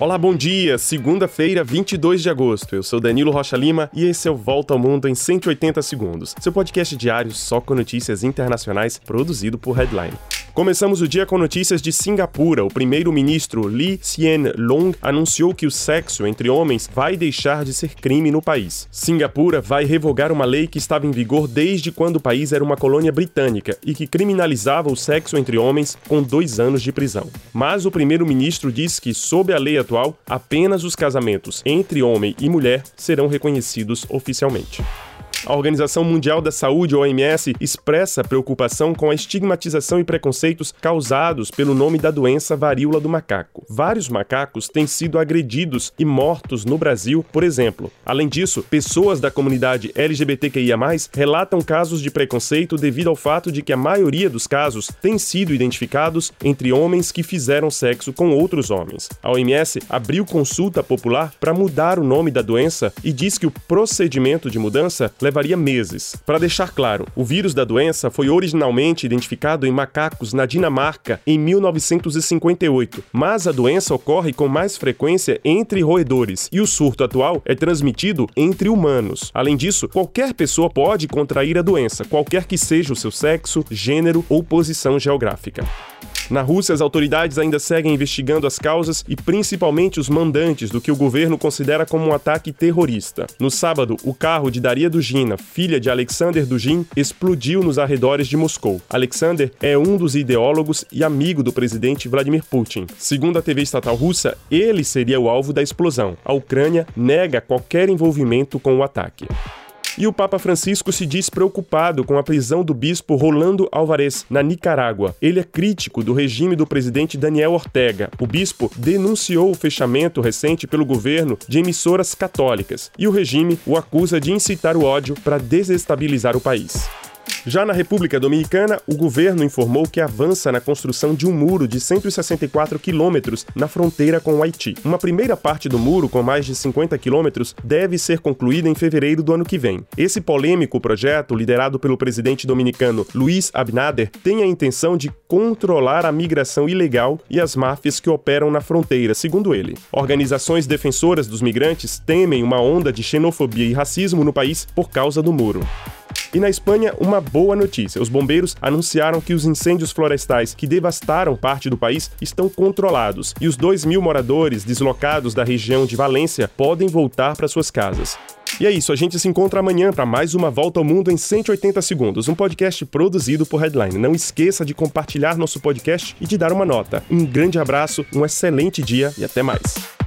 Olá, bom dia. Segunda-feira, 22 de agosto. Eu sou Danilo Rocha Lima e esse é o Volta ao Mundo em 180 segundos. Seu podcast diário só com notícias internacionais, produzido por Headline. Começamos o dia com notícias de Singapura. O primeiro-ministro Lee Hsien Loong anunciou que o sexo entre homens vai deixar de ser crime no país. Singapura vai revogar uma lei que estava em vigor desde quando o país era uma colônia britânica e que criminalizava o sexo entre homens com dois anos de prisão. Mas o primeiro-ministro diz que, sob a lei atual, apenas os casamentos entre homem e mulher serão reconhecidos oficialmente. A Organização Mundial da Saúde, OMS, expressa preocupação com a estigmatização e preconceitos causados pelo nome da doença varíola do macaco. Vários macacos têm sido agredidos e mortos no Brasil, por exemplo. Além disso, pessoas da comunidade LGBTQIA+, relatam casos de preconceito devido ao fato de que a maioria dos casos tem sido identificados entre homens que fizeram sexo com outros homens. A OMS abriu consulta popular para mudar o nome da doença e diz que o procedimento de mudança leva levaria meses. Para deixar claro, o vírus da doença foi originalmente identificado em macacos na Dinamarca em 1958, mas a doença ocorre com mais frequência entre roedores e o surto atual é transmitido entre humanos. Além disso, qualquer pessoa pode contrair a doença, qualquer que seja o seu sexo, gênero ou posição geográfica. Na Rússia, as autoridades ainda seguem investigando as causas e principalmente os mandantes do que o governo considera como um ataque terrorista. No sábado, o carro de Daria Dugina, filha de Alexander Dugin, explodiu nos arredores de Moscou. Alexander é um dos ideólogos e amigo do presidente Vladimir Putin. Segundo a TV estatal russa, ele seria o alvo da explosão. A Ucrânia nega qualquer envolvimento com o ataque. E o Papa Francisco se diz preocupado com a prisão do bispo Rolando Alvarez, na Nicarágua. Ele é crítico do regime do presidente Daniel Ortega. O bispo denunciou o fechamento recente pelo governo de emissoras católicas e o regime o acusa de incitar o ódio para desestabilizar o país. Já na República Dominicana, o governo informou que avança na construção de um muro de 164 quilômetros na fronteira com o Haiti. Uma primeira parte do muro, com mais de 50 quilômetros, deve ser concluída em fevereiro do ano que vem. Esse polêmico projeto, liderado pelo presidente dominicano Luiz Abinader, tem a intenção de controlar a migração ilegal e as máfias que operam na fronteira, segundo ele. Organizações defensoras dos migrantes temem uma onda de xenofobia e racismo no país por causa do muro. E na Espanha, uma boa notícia: os bombeiros anunciaram que os incêndios florestais que devastaram parte do país estão controlados e os 2 mil moradores deslocados da região de Valência podem voltar para suas casas. E é isso, a gente se encontra amanhã para mais uma Volta ao Mundo em 180 segundos, um podcast produzido por Headline. Não esqueça de compartilhar nosso podcast e de dar uma nota. Um grande abraço, um excelente dia e até mais.